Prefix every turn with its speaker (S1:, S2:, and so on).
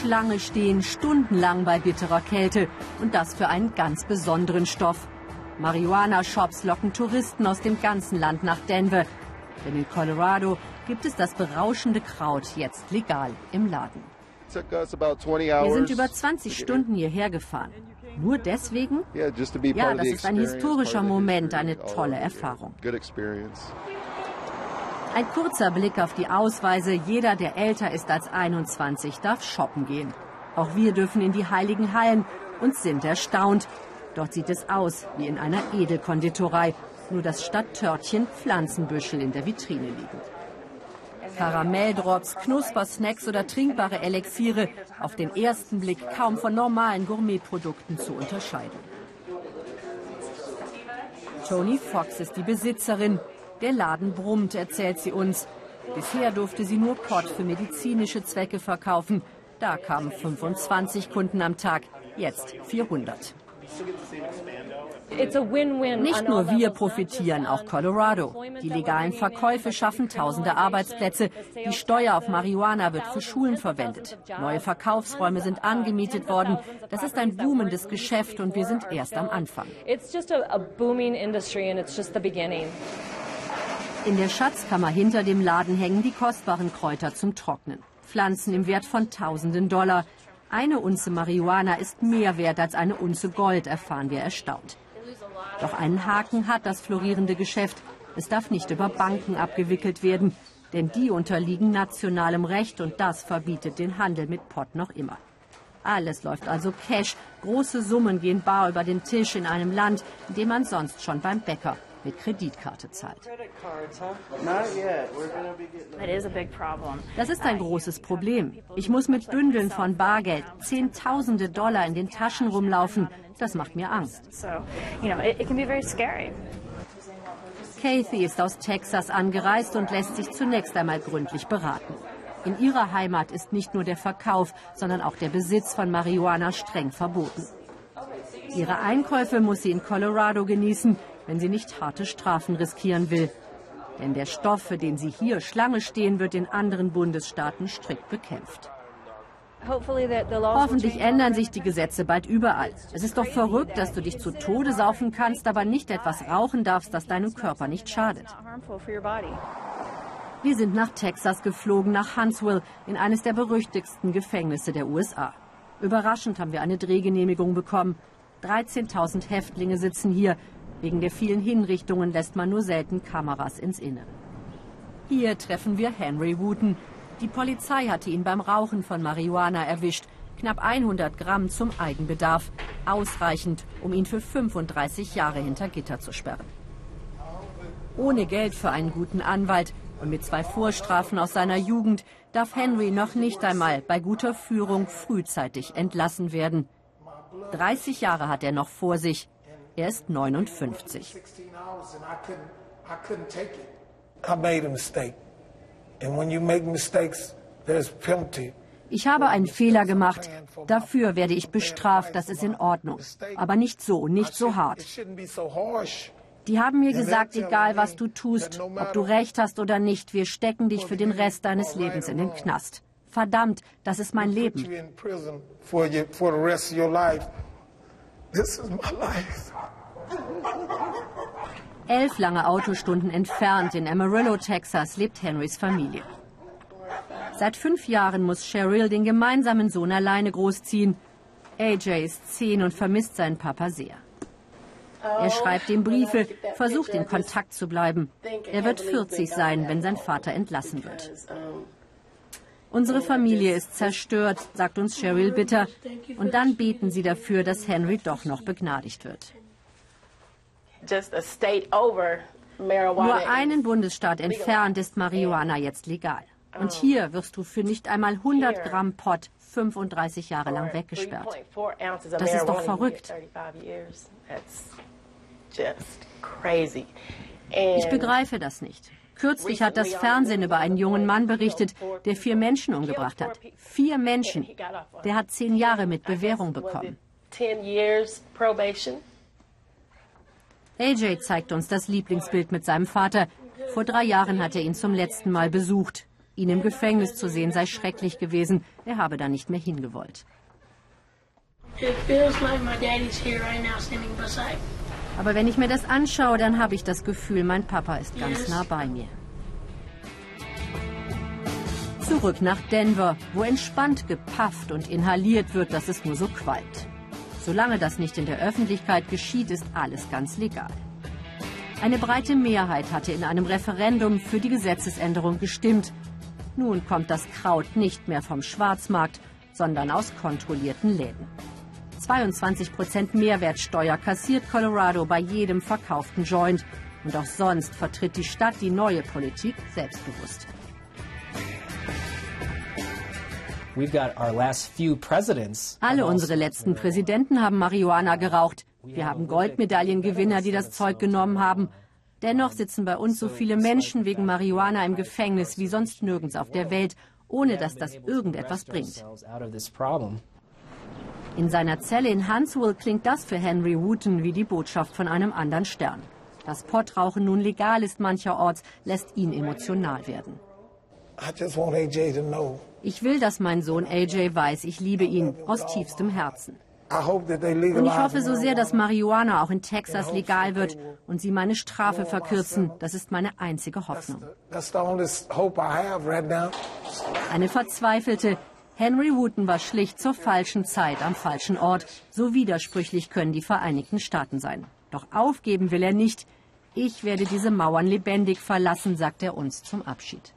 S1: Schlange stehen, stundenlang bei bitterer Kälte. Und das für einen ganz besonderen Stoff. Marihuana-Shops locken Touristen aus dem ganzen Land nach Denver. Denn in Colorado gibt es das berauschende Kraut jetzt legal im Laden. Wir sind über 20 Stunden hierher gefahren. Nur deswegen? Ja, das ist ein historischer Moment, eine tolle Erfahrung. Ein kurzer Blick auf die Ausweise. Jeder, der älter ist als 21, darf shoppen gehen. Auch wir dürfen in die heiligen Hallen und sind erstaunt. Dort sieht es aus wie in einer Edelkonditorei, nur dass statt Törtchen Pflanzenbüschel in der Vitrine liegen. Karamelldrops, Knuspersnacks oder trinkbare Elixiere, auf den ersten Blick kaum von normalen Gourmetprodukten zu unterscheiden. Tony Fox ist die Besitzerin. Der Laden brummt, erzählt sie uns. Bisher durfte sie nur Pot für medizinische Zwecke verkaufen. Da kamen 25 Kunden am Tag, jetzt 400. Nicht nur wir profitieren, auch Colorado. Die legalen Verkäufe schaffen tausende Arbeitsplätze. Die Steuer auf Marihuana wird für Schulen verwendet. Neue Verkaufsräume sind angemietet worden. Das ist ein boomendes Geschäft und wir sind erst am Anfang. In der Schatzkammer hinter dem Laden hängen die kostbaren Kräuter zum Trocknen. Pflanzen im Wert von tausenden Dollar. Eine Unze Marihuana ist mehr wert als eine Unze Gold, erfahren wir erstaunt. Doch einen Haken hat das florierende Geschäft. Es darf nicht über Banken abgewickelt werden, denn die unterliegen nationalem Recht und das verbietet den Handel mit Pott noch immer. Alles läuft also Cash. Große Summen gehen bar über den Tisch in einem Land, in dem man sonst schon beim Bäcker mit Kreditkarte zahlt. Das ist ein großes Problem. Ich muss mit Bündeln von Bargeld, Zehntausende Dollar in den Taschen rumlaufen. Das macht mir Angst. Kathy ist aus Texas angereist und lässt sich zunächst einmal gründlich beraten. In ihrer Heimat ist nicht nur der Verkauf, sondern auch der Besitz von Marihuana streng verboten. Ihre Einkäufe muss sie in Colorado genießen, wenn sie nicht harte Strafen riskieren will. Denn der Stoff, für den sie hier Schlange stehen, wird in anderen Bundesstaaten strikt bekämpft. Hoffentlich ändern sich die Gesetze bald überall. Es ist doch verrückt, dass du dich zu Tode saufen kannst, aber nicht etwas rauchen darfst, das deinem Körper nicht schadet. Wir sind nach Texas geflogen, nach Huntsville, in eines der berüchtigsten Gefängnisse der USA. Überraschend haben wir eine Drehgenehmigung bekommen. 13.000 Häftlinge sitzen hier, Wegen der vielen Hinrichtungen lässt man nur selten Kameras ins Innere. Hier treffen wir Henry Wooten. Die Polizei hatte ihn beim Rauchen von Marihuana erwischt. Knapp 100 Gramm zum Eigenbedarf. Ausreichend, um ihn für 35 Jahre hinter Gitter zu sperren. Ohne Geld für einen guten Anwalt und mit zwei Vorstrafen aus seiner Jugend darf Henry noch nicht einmal bei guter Führung frühzeitig entlassen werden. 30 Jahre hat er noch vor sich. Er ist 59. Ich habe einen Fehler gemacht. Dafür werde ich bestraft. Das ist in Ordnung. Aber nicht so, nicht so hart. Die haben mir gesagt, egal was du tust, ob du recht hast oder nicht, wir stecken dich für den Rest deines Lebens in den Knast. Verdammt, das ist mein Leben. This is my life. Elf lange Autostunden entfernt in Amarillo, Texas, lebt Henrys Familie. Seit fünf Jahren muss Cheryl den gemeinsamen Sohn alleine großziehen. AJ ist zehn und vermisst seinen Papa sehr. Er schreibt ihm Briefe, versucht in Kontakt zu bleiben. Er wird 40 sein, wenn sein Vater entlassen wird. Unsere Familie ist zerstört, sagt uns Cheryl bitter. Und dann beten sie dafür, dass Henry doch noch begnadigt wird. Nur einen Bundesstaat entfernt ist Marihuana jetzt legal. Und hier wirst du für nicht einmal 100 Gramm Pot 35 Jahre lang weggesperrt. Das ist doch verrückt. Ich begreife das nicht. Kürzlich hat das Fernsehen über einen jungen Mann berichtet, der vier Menschen umgebracht hat. Vier Menschen. Der hat zehn Jahre mit Bewährung bekommen. AJ zeigt uns das Lieblingsbild mit seinem Vater. Vor drei Jahren hat er ihn zum letzten Mal besucht. Ihn im Gefängnis zu sehen sei schrecklich gewesen. Er habe da nicht mehr hingewollt. Aber wenn ich mir das anschaue, dann habe ich das Gefühl, mein Papa ist ganz nah bei mir. Zurück nach Denver, wo entspannt gepafft und inhaliert wird, dass es nur so qualmt. Solange das nicht in der Öffentlichkeit geschieht, ist alles ganz legal. Eine breite Mehrheit hatte in einem Referendum für die Gesetzesänderung gestimmt. Nun kommt das Kraut nicht mehr vom Schwarzmarkt, sondern aus kontrollierten Läden. 22 Prozent Mehrwertsteuer kassiert Colorado bei jedem verkauften Joint. Und auch sonst vertritt die Stadt die neue Politik selbstbewusst. Alle unsere letzten Präsidenten haben Marihuana geraucht. Wir haben Goldmedaillengewinner, die das Zeug genommen haben. Dennoch sitzen bei uns so viele Menschen wegen Marihuana im Gefängnis wie sonst nirgends auf der Welt, ohne dass das irgendetwas bringt. In seiner Zelle in Huntsville klingt das für Henry Wooten wie die Botschaft von einem anderen Stern. Dass Pottrauchen nun legal ist mancherorts, lässt ihn emotional werden. Ich will, dass mein Sohn AJ weiß, ich liebe ihn aus tiefstem Herzen. Und ich hoffe so sehr, dass Marihuana auch in Texas legal wird und sie meine Strafe verkürzen. Das ist meine einzige Hoffnung. Eine verzweifelte Henry Wooten war schlicht zur falschen Zeit am falschen Ort. So widersprüchlich können die Vereinigten Staaten sein. Doch aufgeben will er nicht. Ich werde diese Mauern lebendig verlassen, sagt er uns zum Abschied.